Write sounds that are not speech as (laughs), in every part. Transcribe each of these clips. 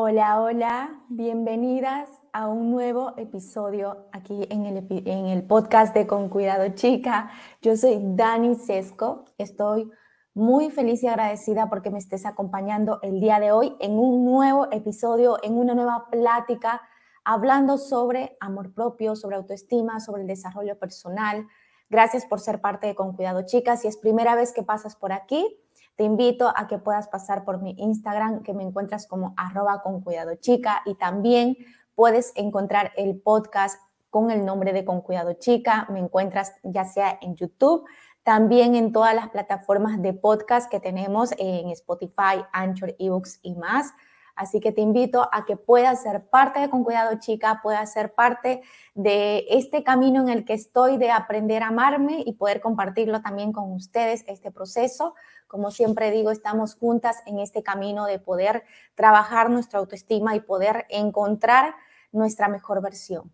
Hola, hola, bienvenidas a un nuevo episodio aquí en el, podcast de Con Cuidado Chica. Yo soy Dani Sesco, estoy muy feliz y agradecida porque me estés acompañando el día de hoy en un nuevo episodio, en una nueva plática, hablando sobre amor propio, sobre autoestima, sobre el desarrollo personal. Gracias por ser parte de Con Cuidado Chica. Si es primera vez que pasas por aquí, te invito a que puedas pasar por mi Instagram, que me encuentras como arroba con cuidado chica, y también puedes encontrar el podcast con el nombre de Con Cuidado Chica. Me encuentras ya sea en YouTube, también en todas las plataformas de podcast que tenemos en Spotify, Anchor, eBooks y más. Así que te invito a que puedas ser parte de Con Cuidado Chica, puedas ser parte de este camino en el que estoy de aprender a amarme y poder compartirlo también con ustedes, este proceso. Como siempre digo, estamos juntas en este camino de poder trabajar nuestra autoestima y poder encontrar nuestra mejor versión.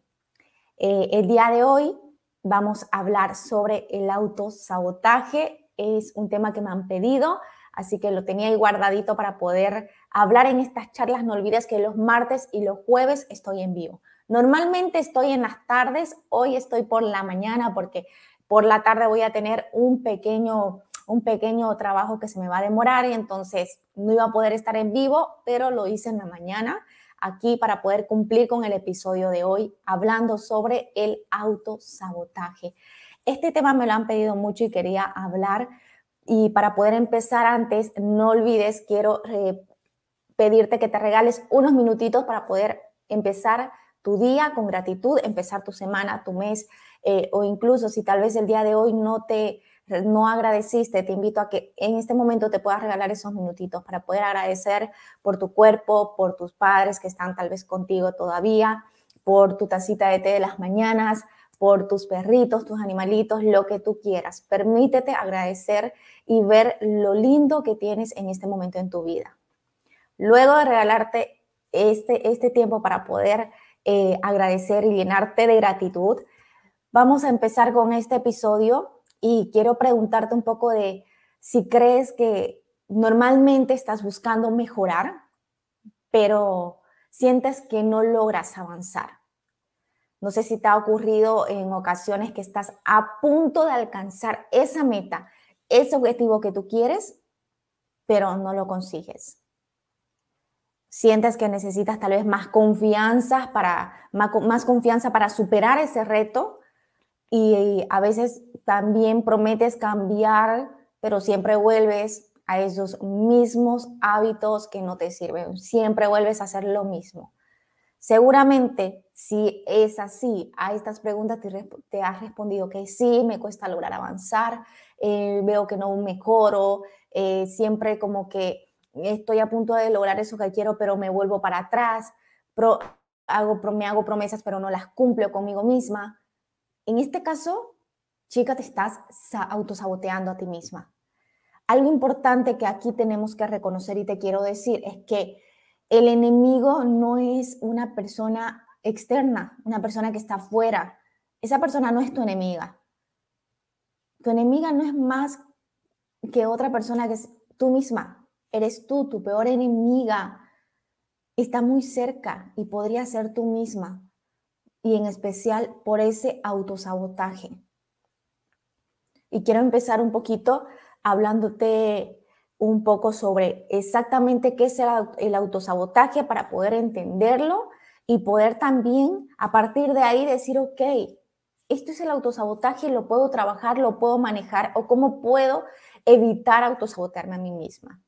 Eh, el día de hoy vamos a hablar sobre el autosabotaje. Es un tema que me han pedido así que lo tenía ahí guardadito para poder hablar en estas charlas. No olvides que los martes y los jueves estoy en vivo. Normalmente estoy en las tardes, hoy estoy por la mañana porque por la tarde voy a tener un pequeño un pequeño trabajo que se me va a demorar y entonces no iba a poder estar en vivo, pero lo hice en la mañana aquí para poder cumplir con el episodio de hoy hablando sobre el autosabotaje. Este tema me lo han pedido mucho y quería hablar y para poder empezar antes, no olvides, quiero eh, pedirte que te regales unos minutitos para poder empezar tu día con gratitud, empezar tu semana, tu mes, eh, o incluso si tal vez el día de hoy no te no agradeciste, te invito a que en este momento te puedas regalar esos minutitos para poder agradecer por tu cuerpo, por tus padres que están tal vez contigo todavía, por tu tacita de té de las mañanas, por tus perritos, tus animalitos, lo que tú quieras. Permítete agradecer y ver lo lindo que tienes en este momento en tu vida. Luego de regalarte este, este tiempo para poder eh, agradecer y llenarte de gratitud, vamos a empezar con este episodio y quiero preguntarte un poco de si crees que normalmente estás buscando mejorar, pero sientes que no logras avanzar. No sé si te ha ocurrido en ocasiones que estás a punto de alcanzar esa meta, ese objetivo que tú quieres, pero no lo consigues. Sientes que necesitas tal vez más confianza para, más, confianza para superar ese reto y a veces también prometes cambiar, pero siempre vuelves a esos mismos hábitos que no te sirven. Siempre vuelves a hacer lo mismo. Seguramente, si es así, a estas preguntas te, has respondido que sí, me cuesta lograr avanzar, eh, veo que no mejoro, eh, siempre como que estoy a punto de lograr eso que quiero, pero me vuelvo para atrás, hago, me hago promesas, pero no las cumplo conmigo misma. En este caso, chica, te estás autosaboteando a ti misma. Algo importante que aquí tenemos que reconocer y te quiero decir es que el enemigo no es una persona externa, una persona que está afuera. Esa persona no es tu enemiga. Tu enemiga no es más que otra persona que es tú misma. Eres tú, tu peor enemiga. Está muy cerca y podría ser tú misma. Y en especial por ese autosabotaje. Y quiero empezar un poquito hablándote un poco sobre exactamente qué es el autosabotaje para poder entenderlo y poder también a partir de ahí decir, ok, esto es el autosabotaje, lo puedo trabajar, lo puedo manejar o cómo puedo evitar autosabotearme a mí misma.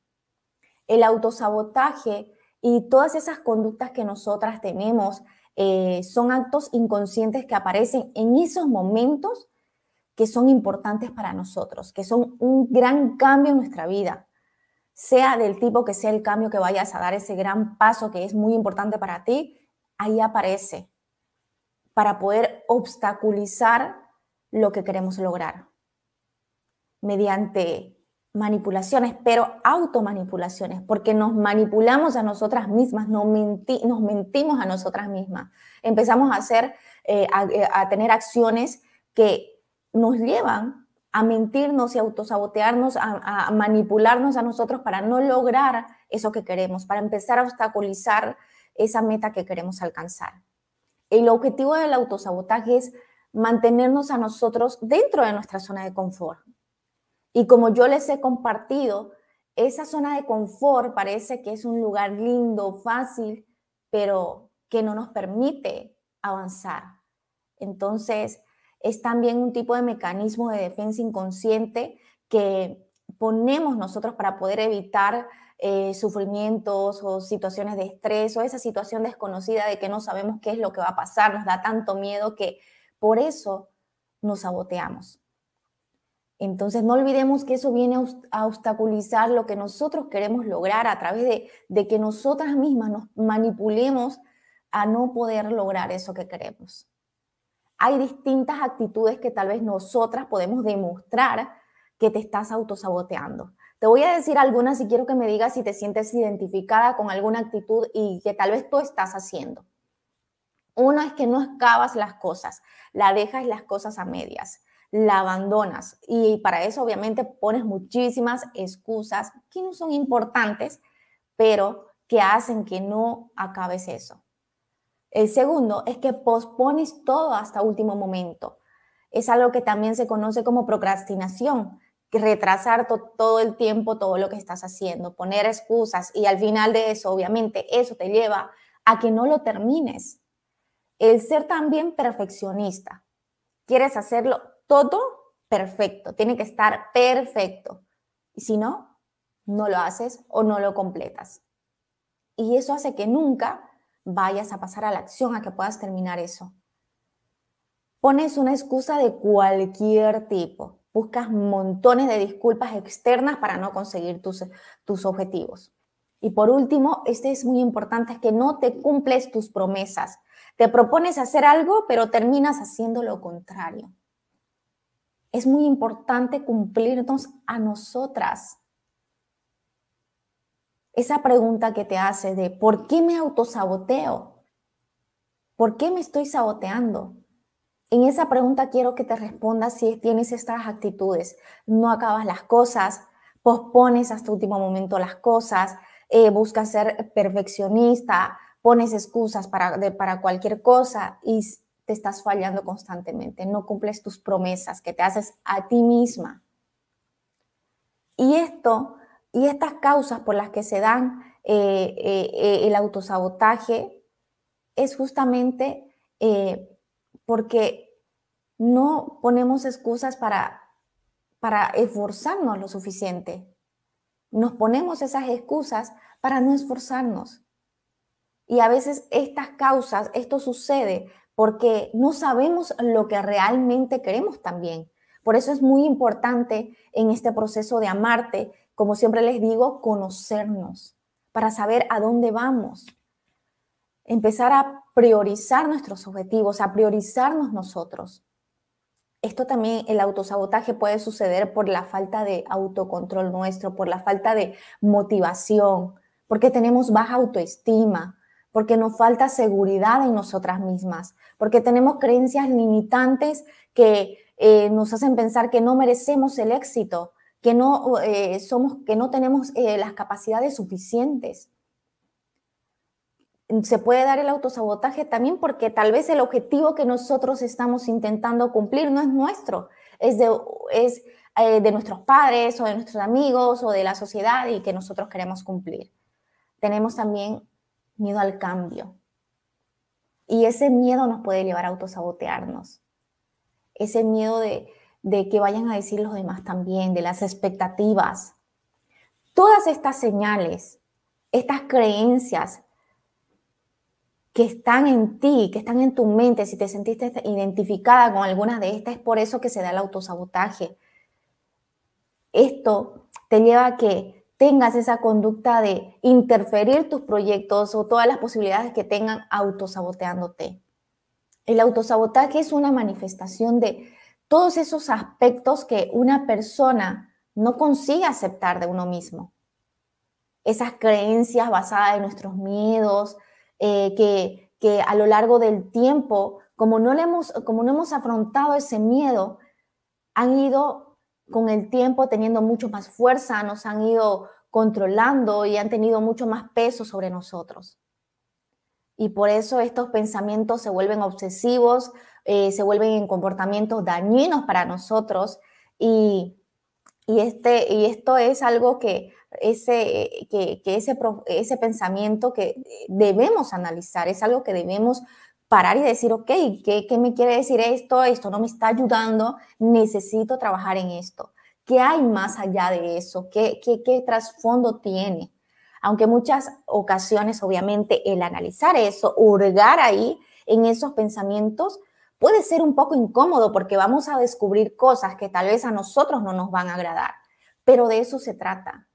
El autosabotaje y todas esas conductas que nosotras tenemos eh, son actos inconscientes que aparecen en esos momentos que son importantes para nosotros, que son un gran cambio en nuestra vida sea del tipo que sea el cambio que vayas a dar, ese gran paso que es muy importante para ti, ahí aparece para poder obstaculizar lo que queremos lograr mediante manipulaciones, pero automanipulaciones, porque nos manipulamos a nosotras mismas, nos, nos mentimos a nosotras mismas. Empezamos a hacer, eh, a tener acciones que nos llevan a mentirnos y autosabotearnos, a, a manipularnos a nosotros para no lograr eso que queremos, para empezar a obstaculizar esa meta que queremos alcanzar. El objetivo del autosabotaje es mantenernos a nosotros dentro de nuestra zona de confort. Y como yo les he compartido, esa zona de confort parece que es un lugar lindo, fácil, pero que no nos permite avanzar. Entonces, es también un tipo de mecanismo de defensa inconsciente que ponemos nosotros para poder evitar eh, sufrimientos o situaciones de estrés o esa situación desconocida de que no sabemos qué es lo que va a pasar, nos da tanto miedo que por eso nos saboteamos. Entonces no olvidemos que eso viene a obstaculizar lo que nosotros queremos lograr a través de, de que nosotras mismas nos manipulemos a no poder lograr eso que queremos. Hay distintas actitudes que tal vez nosotras podemos demostrar que te estás autosaboteando. Te voy a decir algunas y quiero que me digas si te sientes identificada con alguna actitud y que tal vez tú estás haciendo. Una es que no excavas las cosas, la dejas las cosas a medias, la abandonas y para eso obviamente pones muchísimas excusas que no son importantes, pero que hacen que no acabes eso. El segundo es que pospones todo hasta último momento. Es algo que también se conoce como procrastinación retrasar todo el tiempo todo lo que estás haciendo, poner excusas y al final de eso, obviamente, eso te lleva a que no lo termines. El ser también perfeccionista. Quieres hacerlo todo perfecto, tiene que estar perfecto. Y si no, no lo haces o no lo completas. Y eso hace que nunca vayas a pasar a la acción, a que puedas terminar eso. Pones una excusa de cualquier tipo buscas montones de disculpas externas para no conseguir tus, tus objetivos. Y por último, este es muy importante, es que no te cumples tus promesas. Te propones hacer algo, pero terminas haciendo lo contrario. Es muy importante cumplirnos a nosotras. Esa pregunta que te hace de ¿por qué me autosaboteo? ¿Por qué me estoy saboteando? En esa pregunta quiero que te respondas si tienes estas actitudes. No acabas las cosas, pospones hasta último momento las cosas, eh, buscas ser perfeccionista, pones excusas para, para cualquier cosa y te estás fallando constantemente. No cumples tus promesas que te haces a ti misma. Y esto, y estas causas por las que se dan eh, eh, el autosabotaje es justamente porque no ponemos excusas para, para esforzarnos lo suficiente. Nos ponemos esas excusas para no esforzarnos. Y a veces estas causas, esto sucede porque no sabemos lo que realmente queremos también. Por eso es muy importante en este proceso de amarte, como siempre les digo, conocernos para saber a dónde vamos. Empezar a priorizar nuestros objetivos, a priorizarnos nosotros. Esto también, el autosabotaje puede suceder por la falta de autocontrol nuestro, por la falta de motivación, porque tenemos baja autoestima, porque nos falta seguridad en nosotras mismas, porque tenemos creencias limitantes que eh, nos hacen pensar que no merecemos el éxito, que no, eh, somos, que no tenemos eh, las capacidades suficientes se puede dar el autosabotaje también porque tal vez el objetivo que nosotros estamos intentando cumplir no es nuestro, es de, es, eh, de nuestros padres o de nuestros amigos o de la sociedad y que nosotros queremos cumplir. Tenemos también miedo al cambio. Y ese miedo nos puede llevar a autosabotearnos. Ese miedo de, de que vayan a decir los demás también, de las expectativas. Todas estas señales, estas creencias que están en ti, que están en tu mente, si te sentiste identificada con alguna de estas, es por eso que se da el autosabotaje. Esto te lleva a que tengas esa conducta de interferir tus proyectos o todas las posibilidades que tengan autosaboteándote. El autosabotaje es una manifestación de todos esos aspectos que una persona no consigue aceptar de uno mismo. Esas creencias basadas en nuestros miedos, eh, que, que, a lo largo del tiempo, como no, le hemos, como no hemos afrontado ese miedo, han ido con el tiempo teniendo mucho más fuerza, nos han ido controlando y han tenido mucho más peso sobre nosotros. Y por eso estos pensamientos se vuelven obsesivos, eh, se vuelven en comportamientos dañinos para nosotros y, este, y esto es algo que ese, que, ese, ese pensamiento que debemos analizar, es algo que debemos parar y decir, ok, ¿qué, ¿qué, me quiere decir esto? Esto no me está ayudando, necesito trabajar en esto. ¿Qué hay más allá de eso? ¿Qué, qué, qué trasfondo tiene? Aunque muchas ocasiones, obviamente, el analizar eso, hurgar ahí en esos pensamientos, puede ser un poco incómodo porque vamos a descubrir cosas que tal vez a nosotros no nos van a agradar, pero de eso se trata,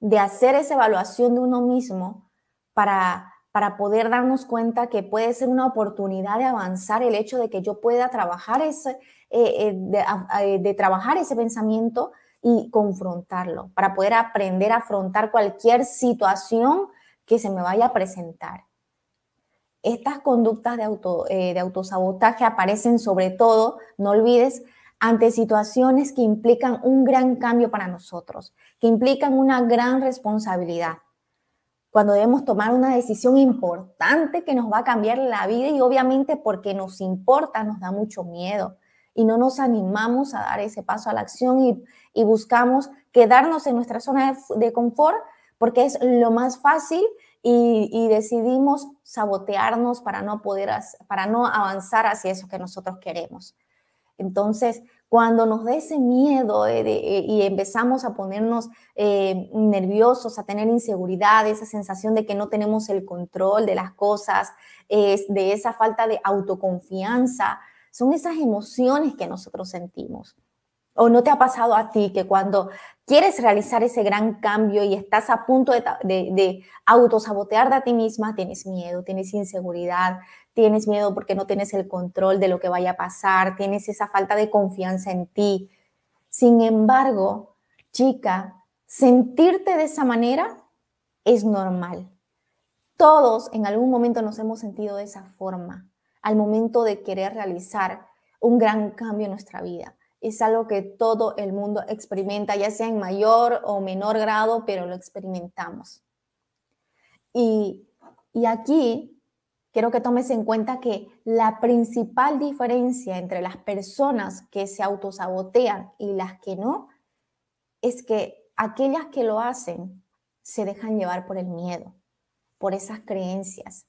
de hacer esa evaluación de uno mismo para, para poder darnos cuenta que puede ser una oportunidad de avanzar el hecho de que yo pueda trabajar ese, eh, eh, eh, de trabajar ese pensamiento y confrontarlo, para poder aprender a afrontar cualquier situación que se me vaya a presentar. Estas conductas de, auto, eh, de autosabotaje aparecen sobre todo, no olvides, ante situaciones que implican un gran cambio para nosotros, que implican una gran responsabilidad. Cuando debemos tomar una decisión importante que nos va a cambiar la vida y obviamente porque nos importa, nos da mucho miedo y no nos animamos a dar ese paso a la acción y, buscamos quedarnos en nuestra zona de, de confort porque es lo más fácil y, decidimos sabotearnos para no poder, para no avanzar hacia eso que nosotros queremos. Entonces, cuando nos da ese miedo eh, y empezamos a ponernos eh, nerviosos, a tener inseguridad, esa sensación de que no tenemos el control de las cosas, de esa falta de autoconfianza, son esas emociones que nosotros sentimos. ¿O no te ha pasado a ti que cuando quieres realizar ese gran cambio y estás a punto de, de, autosabotear a ti misma, tienes miedo, tienes inseguridad, tienes miedo porque no tienes el control de lo que vaya a pasar, tienes esa falta de confianza en ti? Sin embargo, chica, sentirte de esa manera es normal. Todos en algún momento nos hemos sentido de esa forma al momento de querer realizar un gran cambio en nuestra vida es algo que todo el mundo experimenta, ya sea en mayor o menor grado, pero lo experimentamos. Y, aquí quiero que tomes en cuenta que la principal diferencia entre las personas que se autosabotean y las que no es que aquellas que lo hacen se dejan llevar por el miedo, por esas creencias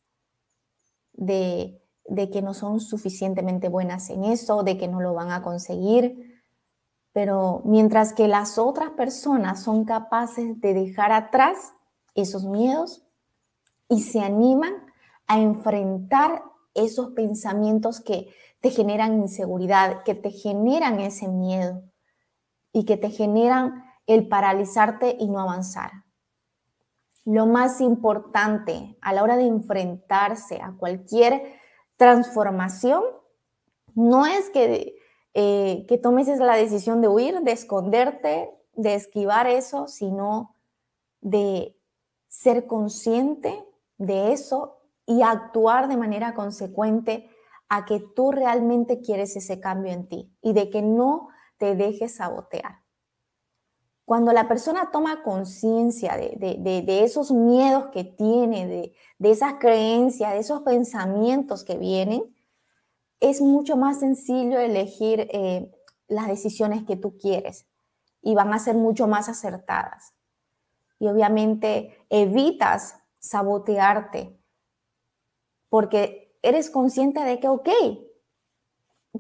de de que no son suficientemente buenas en eso, de que no lo van a conseguir. Pero mientras que las otras personas son capaces de dejar atrás esos miedos y se animan a enfrentar esos pensamientos que te generan inseguridad, que te generan ese miedo y que te generan el paralizarte y no avanzar. Lo más importante a la hora de enfrentarse a cualquier transformación no es que, eh, que tomes la decisión de huir, de esconderte, de esquivar eso, sino de ser consciente de eso y actuar de manera consecuente a que tú realmente quieres ese cambio en ti y de que no te dejes sabotear. Cuando la persona toma conciencia de, esos miedos que tiene, de, esas creencias, de esos pensamientos que vienen, es mucho más sencillo elegir eh, las decisiones que tú quieres y van a ser mucho más acertadas. Y obviamente evitas sabotearte porque eres consciente de que, ok,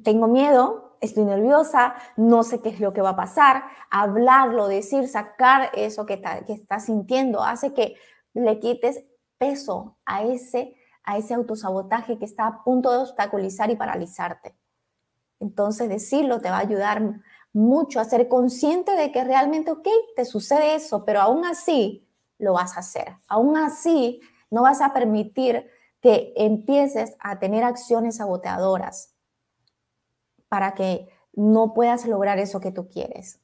tengo miedo, estoy nerviosa, no sé qué es lo que va a pasar, hablarlo, decir, sacar eso que, que estás sintiendo, hace que le quites peso a ese, a ese autosabotaje que está a punto de obstaculizar y paralizarte. Entonces decirlo te va a ayudar mucho a ser consciente de que realmente, ok, te sucede eso, pero aún así lo vas a hacer. Aún así no vas a permitir que empieces a tener acciones saboteadoras para que no puedas lograr eso que tú quieres.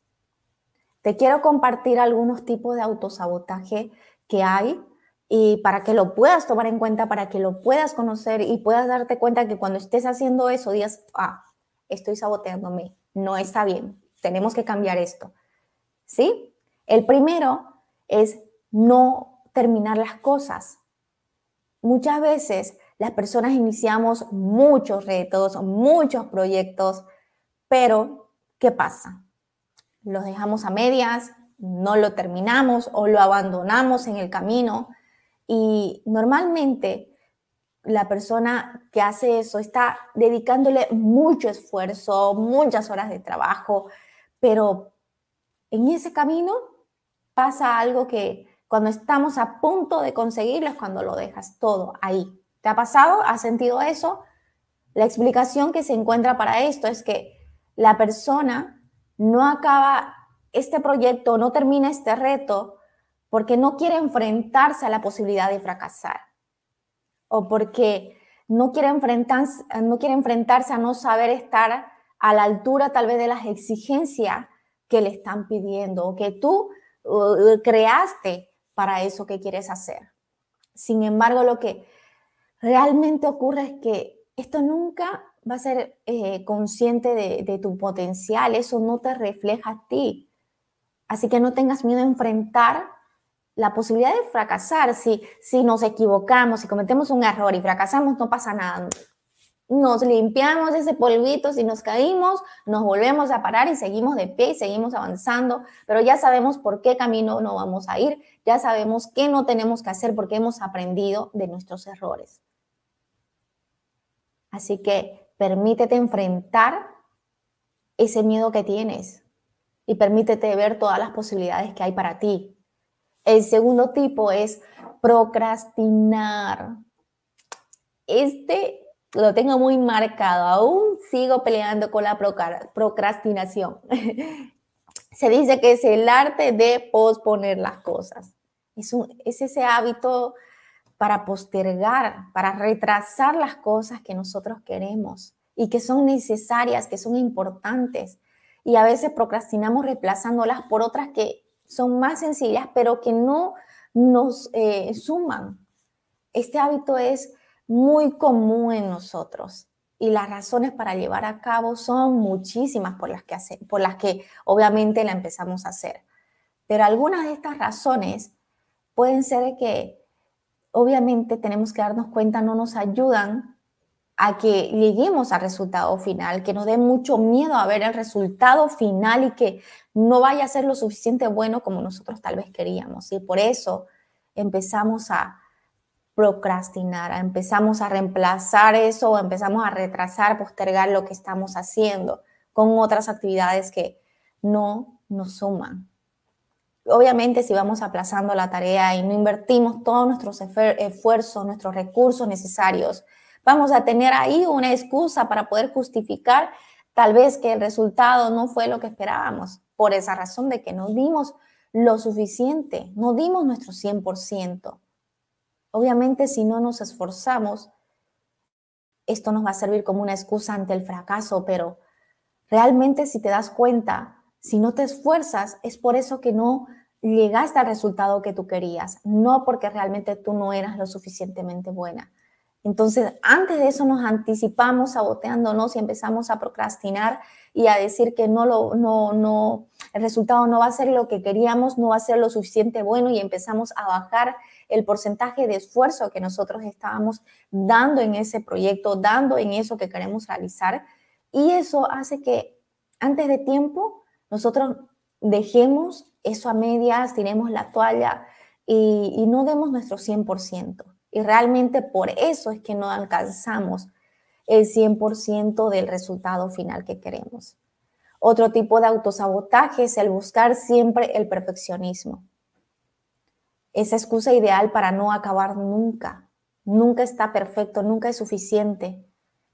Te quiero compartir algunos tipos de autosabotaje que hay y para que lo puedas tomar en cuenta, para que lo puedas conocer y puedas darte cuenta que cuando estés haciendo eso, digas, ah, estoy saboteándome, no está bien, tenemos que cambiar esto. ¿Sí? El primero es no terminar las cosas. Muchas veces las personas iniciamos muchos retos, muchos proyectos, pero ¿qué pasa? Los dejamos a medias, no lo terminamos o lo abandonamos en el camino y normalmente la persona que hace eso está dedicándole mucho esfuerzo, muchas horas de trabajo, pero en ese camino pasa algo que cuando estamos a punto de conseguirlo es cuando lo dejas todo ahí. ¿Te ha pasado? ¿Has sentido eso? La explicación que se encuentra para esto es que la persona no acaba este proyecto, no termina este reto porque no quiere enfrentarse a la posibilidad de fracasar o porque no quiere enfrentarse, no quiere enfrentarse a no saber estar a la altura tal vez de las exigencias que le están pidiendo o que tú uh, creaste para eso que quieres hacer. Sin embargo, lo que realmente ocurre es que esto nunca va a ser eh, consciente de, tu potencial, eso no te refleja a ti. Así que no tengas miedo a enfrentar la posibilidad de fracasar. Si, si nos equivocamos, si cometemos un error y fracasamos, no pasa nada nos limpiamos ese polvito, si nos caímos, nos volvemos a parar y seguimos de pie y seguimos avanzando, pero ya sabemos por qué camino no vamos a ir, ya sabemos qué no tenemos que hacer porque hemos aprendido de nuestros errores. Así que permítete enfrentar ese miedo que tienes y permítete ver todas las posibilidades que hay para ti. El segundo tipo es procrastinar. Este lo tengo muy marcado, aún sigo peleando con la procrastinación. (laughs) Se dice que es el arte de posponer las cosas. Es, es ese hábito para postergar, para retrasar las cosas que nosotros queremos y que son necesarias, que son importantes. Y a veces procrastinamos reemplazándolas por otras que son más sencillas, pero que no nos eh, suman. Este hábito es muy común en nosotros y las razones para llevar a cabo son muchísimas por las que, hace, por las que obviamente la empezamos a hacer. Pero algunas de estas razones pueden ser que obviamente tenemos que darnos cuenta no nos ayudan a que lleguemos al resultado final, que nos dé mucho miedo a ver el resultado final y que no vaya a ser lo suficiente bueno como nosotros tal vez queríamos. Y por eso empezamos a procrastinar, empezamos a reemplazar eso empezamos a retrasar, postergar lo que estamos haciendo con otras actividades que no nos suman. Obviamente, si vamos aplazando la tarea y no invertimos todos nuestros esfuerzos, nuestros recursos necesarios, vamos a tener ahí una excusa para poder justificar tal vez que el resultado no fue lo que esperábamos, por esa razón de que no dimos lo suficiente, no dimos nuestro 100%. Obviamente, si no nos esforzamos, esto nos va a servir como una excusa ante el fracaso, pero realmente si te das cuenta, si no te esfuerzas, es por eso que no llegaste al resultado que tú querías, no porque realmente tú no eras lo suficientemente buena. Entonces, antes de eso nos anticipamos saboteándonos y empezamos a procrastinar y a decir que no lo, no, no, el resultado no va a ser lo que queríamos, no va a ser lo suficiente bueno y empezamos a bajar el porcentaje de esfuerzo que nosotros estábamos dando en ese proyecto, dando en eso que queremos realizar. Y eso hace que antes de tiempo nosotros dejemos eso a medias, tiremos la toalla y, no demos nuestro 100%. Y realmente por eso es que no alcanzamos el 100% del resultado final que queremos. Otro tipo de autosabotaje es el buscar siempre el perfeccionismo. Esa excusa ideal para no acabar nunca. Nunca está perfecto, nunca es suficiente.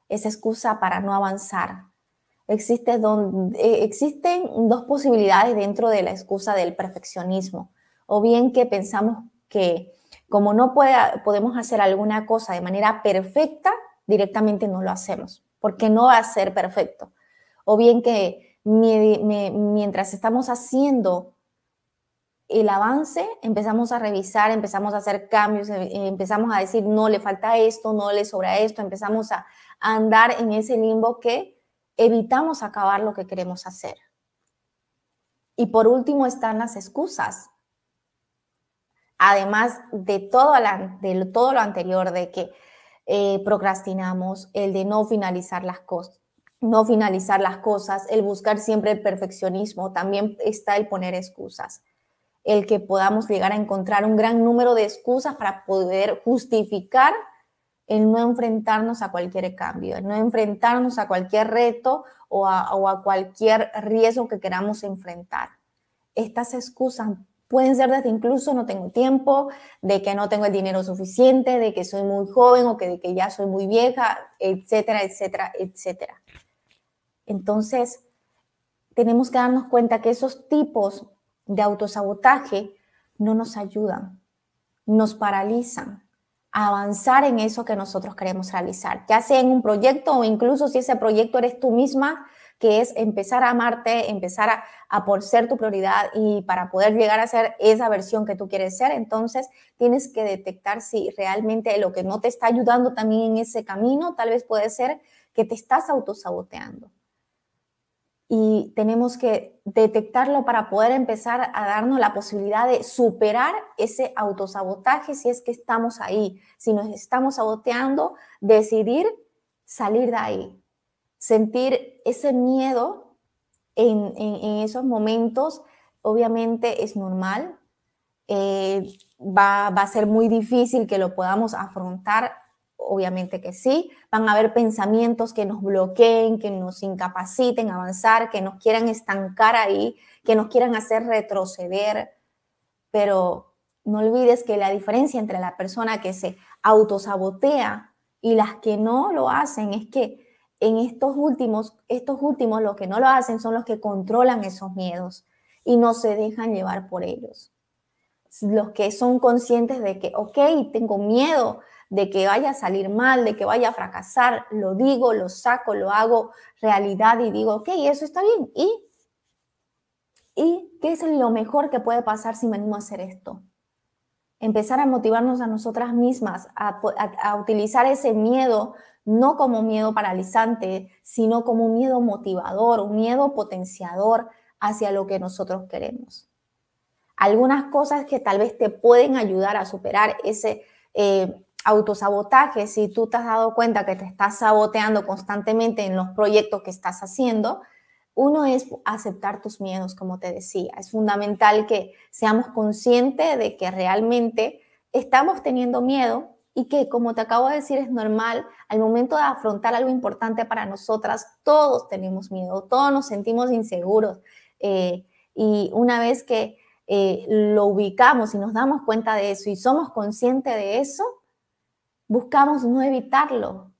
Esa excusa para no avanzar. Existe eh, existen dos posibilidades dentro de la excusa del perfeccionismo. O bien que pensamos que como no podemos hacer alguna cosa de manera perfecta, directamente no lo hacemos, porque no va a ser perfecto. O bien que mientras estamos haciendo el avance, empezamos a revisar, empezamos a hacer cambios, eh, empezamos a decir, no le falta esto, no le sobra esto, empezamos a andar en ese limbo que evitamos acabar lo que queremos hacer. Y por último están las excusas. además de todo, de todo lo anterior, de que eh, procrastinamos, el de no finalizar las cosas, no finalizar las cosas, el buscar siempre el perfeccionismo, también está el poner excusas, el que podamos llegar a encontrar un gran número de excusas para poder justificar el no enfrentarnos a cualquier cambio, el no enfrentarnos a cualquier reto o a, cualquier riesgo que queramos enfrentar. Estas excusas Pueden ser desde incluso no tengo tiempo, de que no tengo el dinero suficiente, de que soy muy joven o de que ya soy muy vieja, etcétera, etcétera, etcétera. Entonces, tenemos que darnos cuenta que esos tipos de autosabotaje no nos ayudan, nos paralizan a avanzar en eso que nosotros queremos realizar, ya sea en un proyecto o incluso si ese proyecto eres tú misma que es empezar a amarte, empezar a, por ser tu prioridad y para poder llegar a ser esa versión que tú quieres ser, entonces tienes que detectar si realmente lo que no te está ayudando también en ese camino, tal vez puede ser que te estás autosaboteando. Y tenemos que detectarlo para poder empezar a darnos la posibilidad de superar ese autosabotaje si es que estamos ahí. Si nos estamos saboteando, decidir salir de ahí, sentir ese miedo en, esos momentos, obviamente es normal. Eh, va, a ser muy difícil que lo podamos afrontar, obviamente que sí. Van a haber pensamientos que nos bloqueen, que nos incapaciten a avanzar, que nos quieran estancar ahí, que nos quieran hacer retroceder. Pero no olvides que la diferencia entre la persona que se autosabotea y las que no lo hacen es que en estos últimos, estos últimos, los que no lo hacen son los que controlan esos miedos y no se dejan llevar por ellos. Los que son conscientes de que, ok, tengo miedo de que vaya a salir mal, de que vaya a fracasar, lo digo, lo saco, lo hago realidad y digo, ok, eso está bien. ¿Y? ¿Y qué es lo mejor que puede pasar si me animo a hacer esto? Empezar a motivarnos a nosotras mismas, a, utilizar ese miedo no como miedo paralizante, sino como un miedo motivador, un miedo potenciador hacia lo que nosotros queremos. Algunas cosas que tal vez te pueden ayudar a superar ese eh, autosabotaje, si tú te has dado cuenta que te estás saboteando constantemente en los proyectos que estás haciendo, uno es aceptar tus miedos, como te decía. Es fundamental que seamos conscientes de que realmente estamos teniendo miedo y que, como te acabo de decir, es normal, al momento de afrontar algo importante para nosotras, todos tenemos miedo, todos nos sentimos inseguros. Eh, y una vez que eh, lo ubicamos y nos damos cuenta de eso y somos conscientes de eso, buscamos no evitarlo,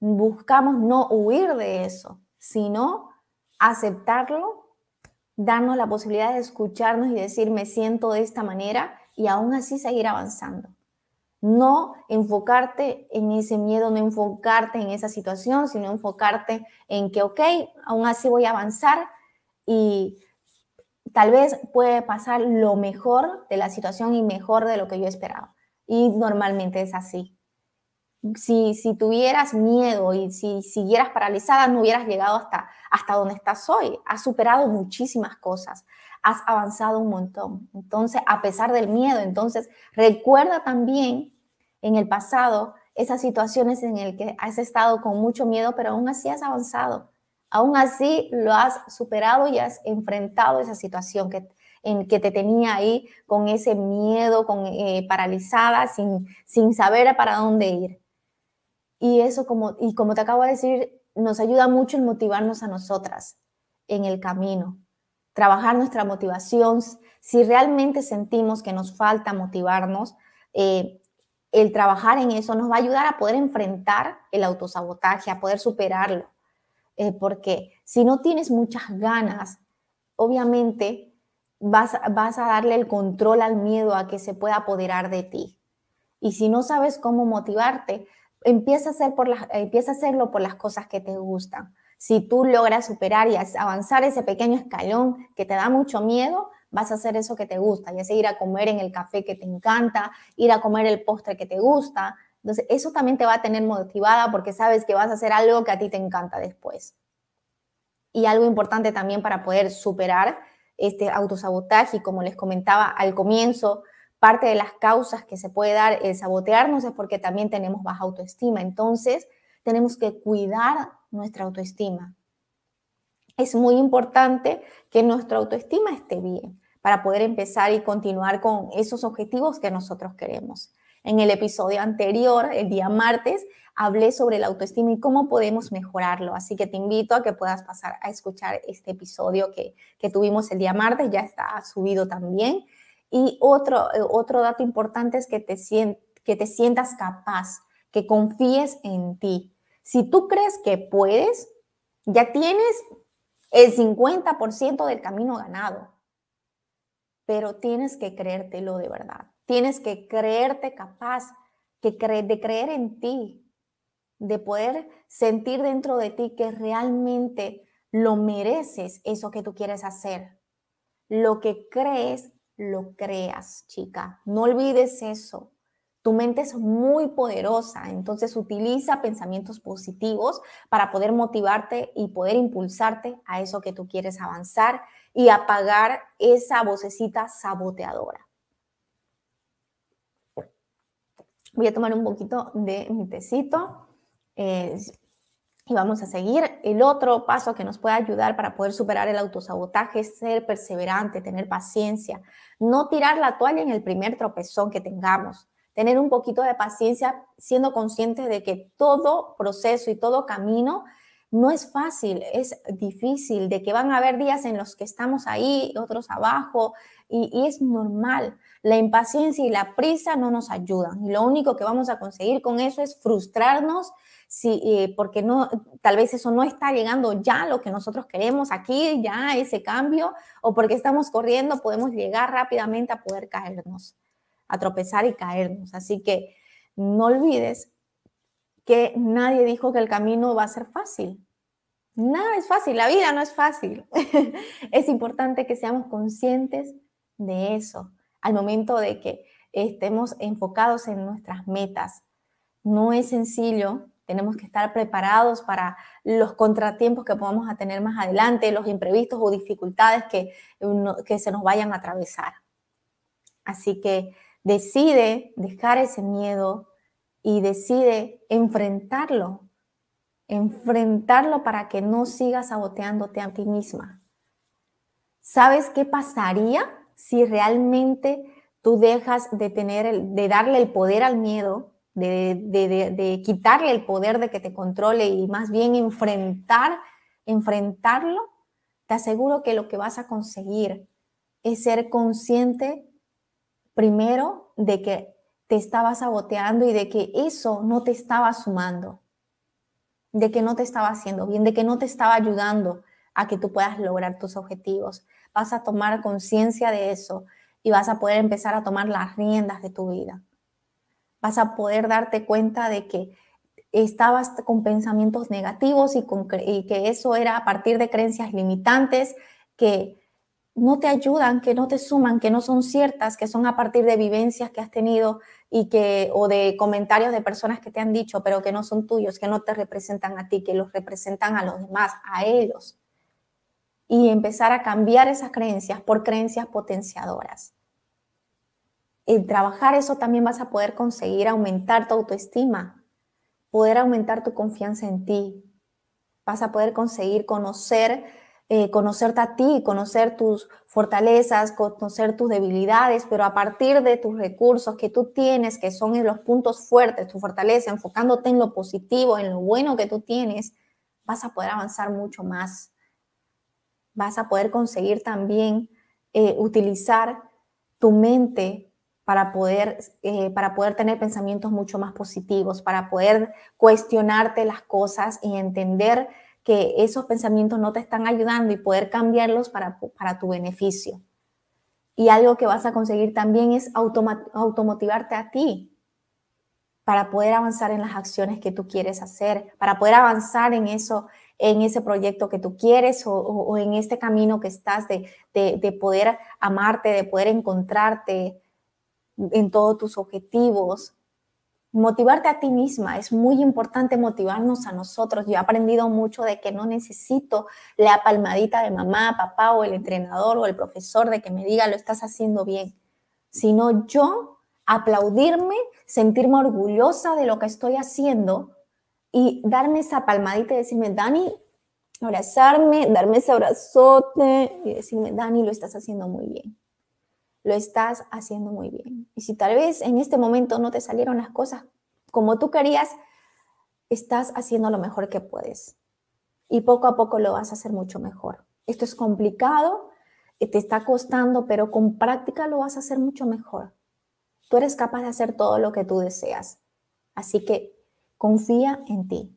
buscamos no huir de eso, sino aceptarlo, darnos la posibilidad de escucharnos y decir, me siento de esta manera y aún así seguir avanzando no enfocarte en ese miedo, no enfocarte en esa situación, sino enfocarte en que, ok, aún así voy a avanzar y tal vez puede pasar lo mejor de la situación y mejor de lo que yo esperaba. Y normalmente es así. Si, tuvieras miedo y si siguieras paralizada, no hubieras llegado hasta, hasta donde estás hoy. Has superado muchísimas cosas, has avanzado un montón. Entonces, a pesar del miedo, entonces recuerda también en el pasado, esas situaciones en las que has estado con mucho miedo, pero aún así has avanzado. Aún así lo has superado y has enfrentado esa situación que, en que te tenía ahí con ese miedo, con, eh, paralizada, sin, sin saber para dónde ir. Y eso, como, y como te acabo de decir, nos ayuda mucho en motivarnos a nosotras en el camino. Trabajar nuestra motivación. Si realmente sentimos que nos falta motivarnos, eh, el trabajar en eso nos va a ayudar a poder enfrentar el autosabotaje, a poder superarlo. Eh, porque si no tienes muchas ganas, obviamente vas, vas a darle el control al miedo a que se pueda apoderar de ti. Y si no sabes cómo motivarte, empieza a, hacer por las, empieza a hacerlo por las cosas que te gustan. Si tú logras superar y avanzar ese pequeño escalón que te da mucho miedo, vas a hacer eso que te gusta, ya sea ir a comer en el café que te encanta, ir a comer el postre que te gusta. Entonces, eso también te va a tener motivada porque sabes que vas a hacer algo que a ti te encanta después. Y algo importante también para poder superar este autosabotaje, como les comentaba al comienzo, parte de las causas que se puede dar el sabotearnos es porque también tenemos baja autoestima. Entonces, tenemos que cuidar nuestra autoestima. Es muy importante que nuestra autoestima esté bien para poder empezar y continuar con esos objetivos que nosotros queremos. En el episodio anterior, el día martes, hablé sobre la autoestima y cómo podemos mejorarlo. Así que te invito a que puedas pasar a escuchar este episodio que, tuvimos el día martes, ya está subido también. Y otro, eh, otro dato importante es que te, que te sientas capaz, que confíes en ti. Si tú crees que puedes, ya tienes el 50% del camino ganado, pero tienes que creértelo de verdad. Tienes que creerte capaz que de creer en ti, de poder sentir dentro de ti que realmente lo mereces, eso que tú quieres hacer. Lo que crees, lo creas, chica. No olvides eso. Tu mente es muy poderosa, entonces utiliza pensamientos positivos para poder motivarte y poder impulsarte a eso que tú quieres avanzar y apagar esa vocecita saboteadora. Voy a tomar un poquito de mi tecito y vamos a seguir. El otro paso que nos puede ayudar para poder superar el autosabotaje es ser perseverante, tener paciencia, no tirar la toalla en el primer tropezón que tengamos, tener un poquito de paciencia siendo conscientes de que todo proceso y todo camino no es fácil, es difícil, de que van a haber días en los que estamos ahí, otros abajo, y, es normal. La impaciencia y la prisa no nos ayudan. Y lo único que vamos a conseguir con eso es frustrarnos si, eh, porque no, tal vez eso no está llegando ya lo que nosotros queremos aquí, ya ese cambio, o porque estamos corriendo, podemos llegar rápidamente a poder caernos, a tropezar y caernos. Así que no olvides que nadie dijo que el camino va a ser fácil. Nada es fácil, la vida no es fácil. (laughs) es importante que seamos conscientes de eso al momento de que estemos enfocados en nuestras metas. No es sencillo, tenemos que estar preparados para los contratiempos que podamos tener más adelante, los imprevistos o dificultades que, que se nos vayan a atravesar. Así que decide dejar ese miedo y decide enfrentarlo enfrentarlo para que no sigas saboteándote a ti misma. ¿Sabes qué pasaría si realmente tú dejas de tener, de darle el poder al miedo, de, quitarle el poder de que te controle y más bien enfrentar, enfrentarlo? Te aseguro que lo que vas a conseguir es ser consciente primero de que te estaba saboteando y de que eso no te estaba sumando de que no te estaba haciendo bien, de que no te estaba ayudando a que tú puedas lograr tus objetivos. Vas a tomar conciencia de eso y vas a poder empezar a tomar las riendas de tu vida. Vas a poder darte cuenta de que estabas con pensamientos negativos y, y que eso era a partir de creencias limitantes que no te ayudan, que no te suman, que no son ciertas, que son a partir de vivencias que has tenido y que o de comentarios de personas que te han dicho, pero que no son tuyos, que no te representan a ti, que los representan a los demás, a ellos. Y empezar a cambiar esas creencias por creencias potenciadoras. En trabajar eso también vas a poder conseguir aumentar tu autoestima, poder aumentar tu confianza en ti. Vas a poder conseguir conocer eh, conocerte a ti, conocer tus fortalezas, conocer tus debilidades, pero a partir de tus recursos que tú tienes, que son los puntos fuertes, tu fortaleza, enfocándote en lo positivo, en lo bueno que tú tienes, vas a poder avanzar mucho más. Vas a poder conseguir también eh, utilizar tu mente para poder, eh, para poder tener pensamientos mucho más positivos, para poder cuestionarte las cosas y entender que esos pensamientos no te están ayudando y poder cambiarlos para, para tu beneficio. Y algo que vas a conseguir también es automotivarte a ti para poder avanzar en las acciones que tú quieres hacer, para poder avanzar en eso, en ese proyecto que tú quieres o, en este camino que estás de, de poder amarte, de poder encontrarte en todos tus objetivos, motivarte a ti misma. Es muy importante motivarnos a nosotros. Yo he aprendido mucho de que no necesito la palmadita de mamá, papá o el entrenador o el profesor de que me diga lo estás haciendo bien. sino yo aplaudirme, sentirme orgullosa de lo que estoy haciendo y darme esa palmadita y decirme, Dani, abrazarme, darme ese abrazote y decirme, Dani, lo estás haciendo muy bien. Lo estás haciendo muy bien. Y si tal vez en este momento no te salieron las cosas como tú querías, estás haciendo lo mejor que puedes. Y poco a poco lo vas a hacer mucho mejor. Esto es complicado, eh, te está costando, pero con práctica lo vas a hacer mucho mejor. Tú eres capaz de hacer todo lo que tú deseas. Así que confía en ti.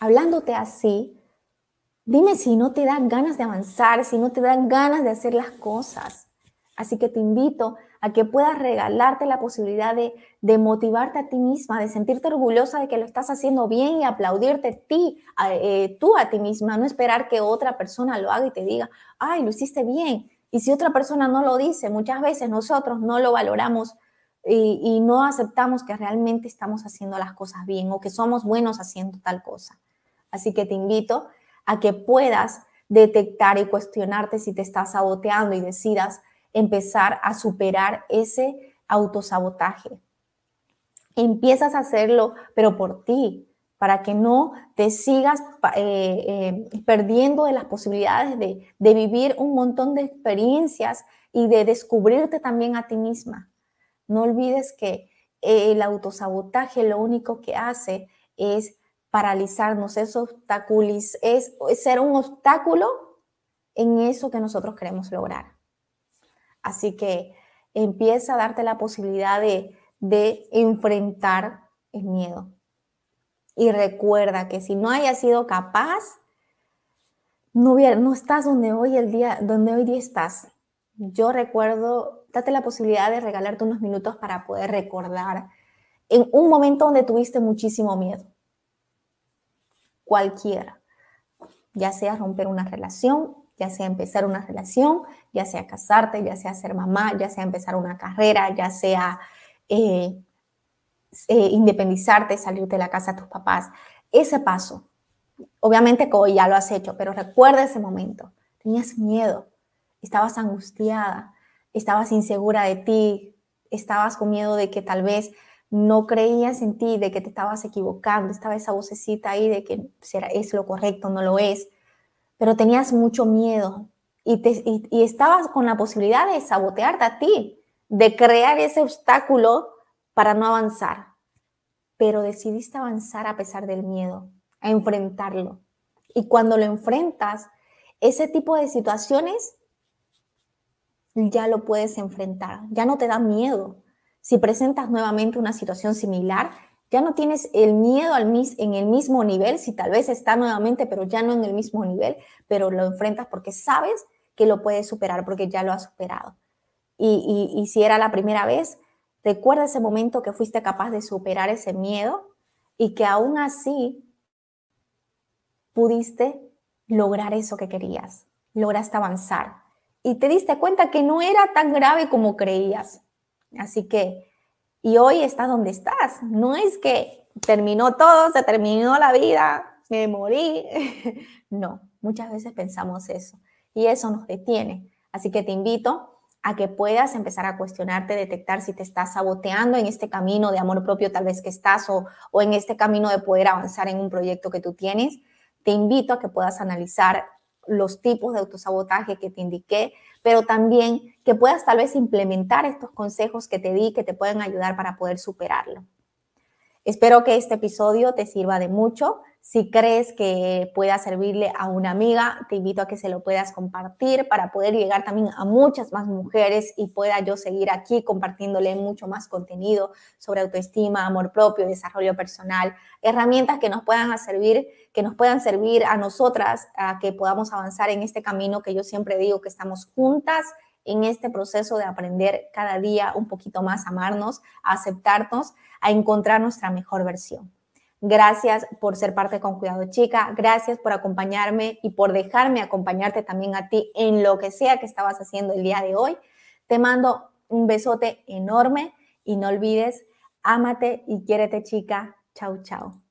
Hablándote así, Dime si no te dan ganas de avanzar, si no te dan ganas de hacer las cosas. Así que te invito a que puedas regalarte la posibilidad de, motivarte a ti misma, de sentirte orgullosa de que lo estás haciendo bien y aplaudirte ti, eh, tú a ti misma, no esperar que otra persona lo haga y te diga, ay, lo hiciste bien. Y si otra persona no lo dice, muchas veces nosotros no lo valoramos y, y no aceptamos que realmente estamos haciendo las cosas bien o que somos buenos haciendo tal cosa. Así que te invito a que puedas detectar y cuestionarte si te estás saboteando y decidas empezar a superar ese autosabotaje. Empiezas a hacerlo, pero por ti, para que no te sigas eh, eh, perdiendo de las posibilidades de, vivir un montón de experiencias y de descubrirte también a ti misma. No olvides que el autosabotaje lo único que hace es paralizarnos, es, obstaculiz, es, ser un obstáculo en eso que nosotros queremos lograr. Así que empieza a darte la posibilidad de, enfrentar el miedo. Y recuerda que si no hayas sido capaz, no, no estás donde hoy, el día, donde hoy día estás. Yo recuerdo, date la posibilidad de regalarte unos minutos para poder recordar en un momento donde tuviste muchísimo miedo cualquiera, ya sea romper una relación, ya sea empezar una relación, ya sea casarte, ya sea ser mamá, ya sea empezar una carrera, ya sea eh, eh, independizarte, salir de la casa de tus papás. Ese paso, obviamente que ya lo has hecho, pero recuerda ese momento. Tenías miedo, estabas angustiada, estabas insegura de ti, estabas con miedo de que tal vez no creías en ti, de que te estabas equivocando, estaba esa vocecita ahí de que es lo correcto, no lo es, pero tenías mucho miedo y, te, y, estabas con la posibilidad de sabotearte a ti, de crear ese obstáculo para no avanzar, pero decidiste avanzar a pesar del miedo, a enfrentarlo. Y cuando lo enfrentas, ese tipo de situaciones ya lo puedes enfrentar, ya no te da miedo, si presentas nuevamente una situación similar, ya no tienes el miedo al mis, en el mismo nivel, si tal vez está nuevamente, pero ya no en el mismo nivel, pero lo enfrentas porque sabes que lo puedes superar, porque ya lo has superado. Y, y si era la primera vez, recuerda ese momento que fuiste capaz de superar ese miedo y que aún así pudiste lograr eso que querías, lograste avanzar y te diste cuenta que no era tan grave como creías. Así que, y hoy estás donde estás. No es que terminó todo, se terminó la vida, me morí. (laughs) no, muchas veces pensamos eso y eso nos detiene. Así que te invito a que puedas empezar a cuestionarte, detectar si te estás saboteando en este camino de amor propio tal vez que estás o, o en este camino de poder avanzar en un proyecto que tú tienes. Te invito a que puedas analizar los tipos de autosabotaje que te indiqué, pero también que puedas tal vez implementar estos consejos que te di que te pueden ayudar para poder superarlo. Espero que este episodio te sirva de mucho. Si crees que pueda servirle a una amiga, te invito a que se lo puedas compartir para poder llegar también a muchas más mujeres y pueda yo seguir aquí compartiéndole mucho más contenido sobre autoestima, amor propio, desarrollo personal, herramientas que nos puedan servir, que nos puedan servir a nosotras a que podamos avanzar en este camino que yo siempre digo que estamos juntas en este proceso de aprender cada día un poquito más a amarnos, a aceptarnos, a encontrar nuestra mejor versión. Gracias por ser parte Con Cuidado Chica, gracias por acompañarme y por dejarme acompañarte también a ti en lo que sea que estabas haciendo el día de hoy. Te mando un besote enorme y no olvides, ámate y quiérete chica. Chau, chau.